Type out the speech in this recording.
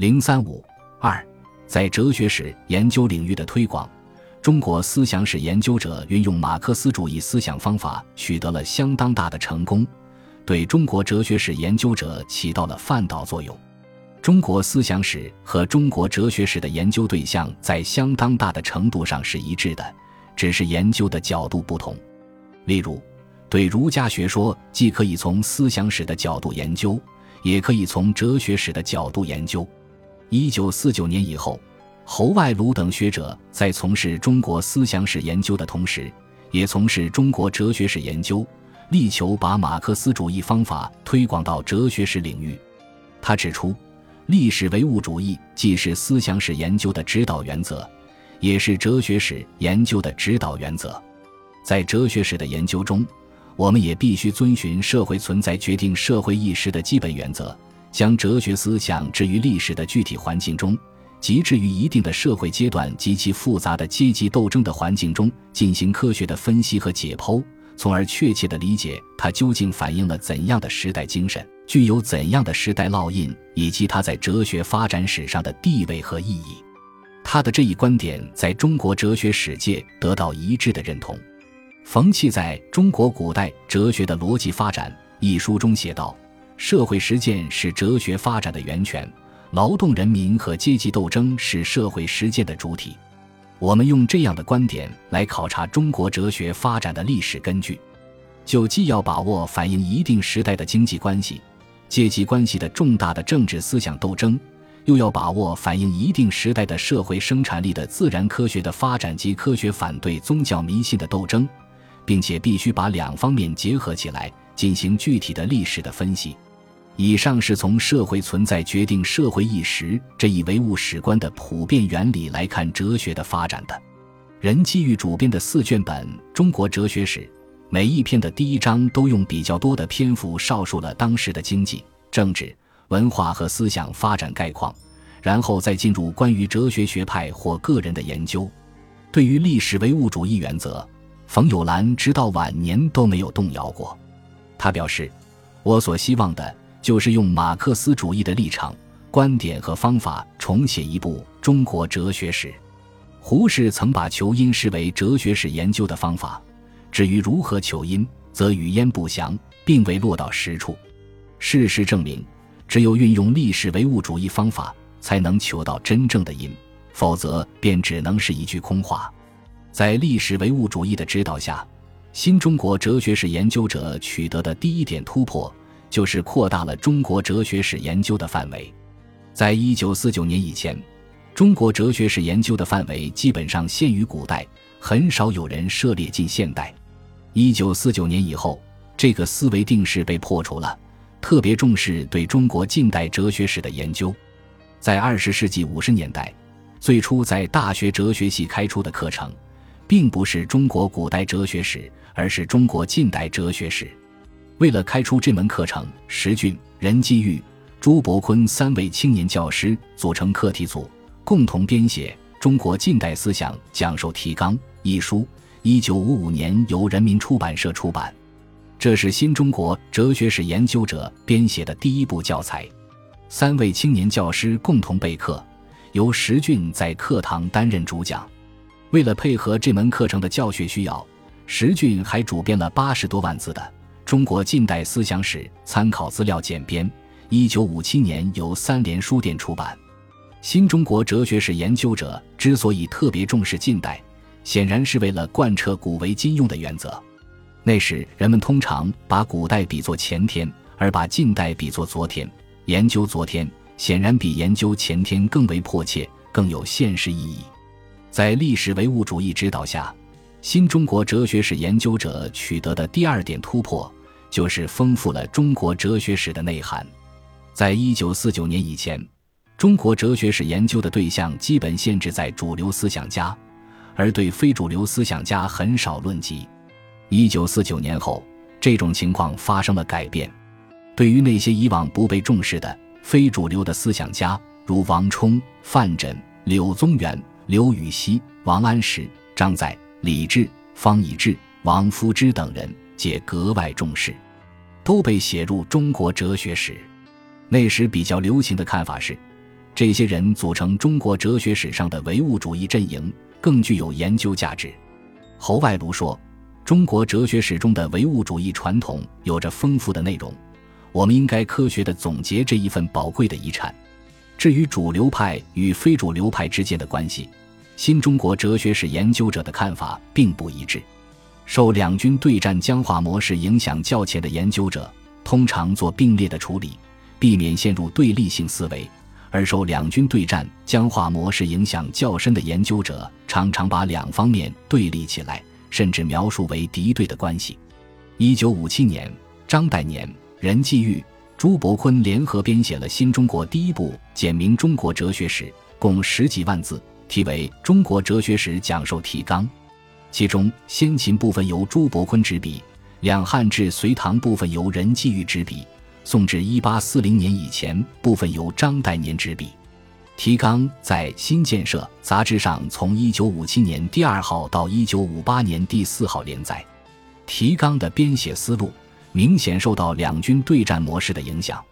零三五二，在哲学史研究领域的推广，中国思想史研究者运用马克思主义思想方法取得了相当大的成功，对中国哲学史研究者起到了范导作用。中国思想史和中国哲学史的研究对象在相当大的程度上是一致的，只是研究的角度不同。例如，对儒家学说，既可以从思想史的角度研究，也可以从哲学史的角度研究。一九四九年以后，侯外鲁等学者在从事中国思想史研究的同时，也从事中国哲学史研究，力求把马克思主义方法推广到哲学史领域。他指出。历史唯物主义既是思想史研究的指导原则，也是哲学史研究的指导原则。在哲学史的研究中，我们也必须遵循社会存在决定社会意识的基本原则，将哲学思想置于历史的具体环境中，即置于一定的社会阶段及其复杂的阶级斗争的环境中，进行科学的分析和解剖，从而确切地理解它究竟反映了怎样的时代精神。具有怎样的时代烙印，以及它在哲学发展史上的地位和意义？他的这一观点在中国哲学史界得到一致的认同。冯契在《中国古代哲学的逻辑发展》一书中写道：“社会实践是哲学发展的源泉，劳动人民和阶级斗争是社会实践的主体。”我们用这样的观点来考察中国哲学发展的历史根据，就既要把握反映一定时代的经济关系。阶级关系的重大的政治思想斗争，又要把握反映一定时代的社会生产力的自然科学的发展及科学反对宗教迷信的斗争，并且必须把两方面结合起来进行具体的历史的分析。以上是从社会存在决定社会意识这一唯物史观的普遍原理来看哲学的发展的。任基玉主编的四卷本《中国哲学史》。每一篇的第一章都用比较多的篇幅少述了当时的经济、政治、文化和思想发展概况，然后再进入关于哲学学派或个人的研究。对于历史唯物主义原则，冯友兰直到晚年都没有动摇过。他表示：“我所希望的就是用马克思主义的立场、观点和方法重写一部中国哲学史。”胡适曾把求因视为哲学史研究的方法。至于如何求因，则语焉不详，并未落到实处。事实证明，只有运用历史唯物主义方法，才能求到真正的因，否则便只能是一句空话。在历史唯物主义的指导下，新中国哲学史研究者取得的第一点突破，就是扩大了中国哲学史研究的范围。在一九四九年以前，中国哲学史研究的范围基本上限于古代，很少有人涉猎进现代。一九四九年以后，这个思维定式被破除了，特别重视对中国近代哲学史的研究。在二十世纪五十年代，最初在大学哲学系开出的课程，并不是中国古代哲学史，而是中国近代哲学史。为了开出这门课程，石俊、任继玉、朱伯坤三位青年教师组成课题组，共同编写《中国近代思想讲授提纲》一书。一九五五年由人民出版社出版，这是新中国哲学史研究者编写的第一部教材。三位青年教师共同备课，由石俊在课堂担任主讲。为了配合这门课程的教学需要，石俊还主编了八十多万字的《中国近代思想史参考资料简编》，一九五七年由三联书店出版。新中国哲学史研究者之所以特别重视近代。显然是为了贯彻古为今用的原则。那时人们通常把古代比作前天，而把近代比作昨天。研究昨天显然比研究前天更为迫切，更有现实意义。在历史唯物主义指导下，新中国哲学史研究者取得的第二点突破，就是丰富了中国哲学史的内涵。在一九四九年以前，中国哲学史研究的对象基本限制在主流思想家。而对非主流思想家很少论及。一九四九年后，这种情况发生了改变。对于那些以往不被重视的非主流的思想家，如王充、范缜、柳宗元、刘禹锡、王安石、张载、李治、方以智、王夫之等人，皆格外重视，都被写入中国哲学史。那时比较流行的看法是，这些人组成中国哲学史上的唯物主义阵营，更具有研究价值。侯外庐说：“中国哲学史中的唯物主义传统有着丰富的内容，我们应该科学地总结这一份宝贵的遗产。至于主流派与非主流派之间的关系，新中国哲学史研究者的看法并不一致。受两军对战僵化模式影响较浅的研究者，通常做并列的处理，避免陷入对立性思维。”而受两军对战僵化模式影响较深的研究者，常常把两方面对立起来，甚至描述为敌对的关系。一九五七年，张岱年、任继玉、朱伯坤联合编写了新中国第一部简明中国哲学史，共十几万字，题为《中国哲学史讲授提纲》。其中先秦部分由朱伯坤执笔，两汉至隋唐部分由任继玉执笔。宋至一八四零年以前，部分由张岱年执笔。提纲在《新建设》杂志上从一九五七年第二号到一九五八年第四号连载。提纲的编写思路明显受到两军对战模式的影响。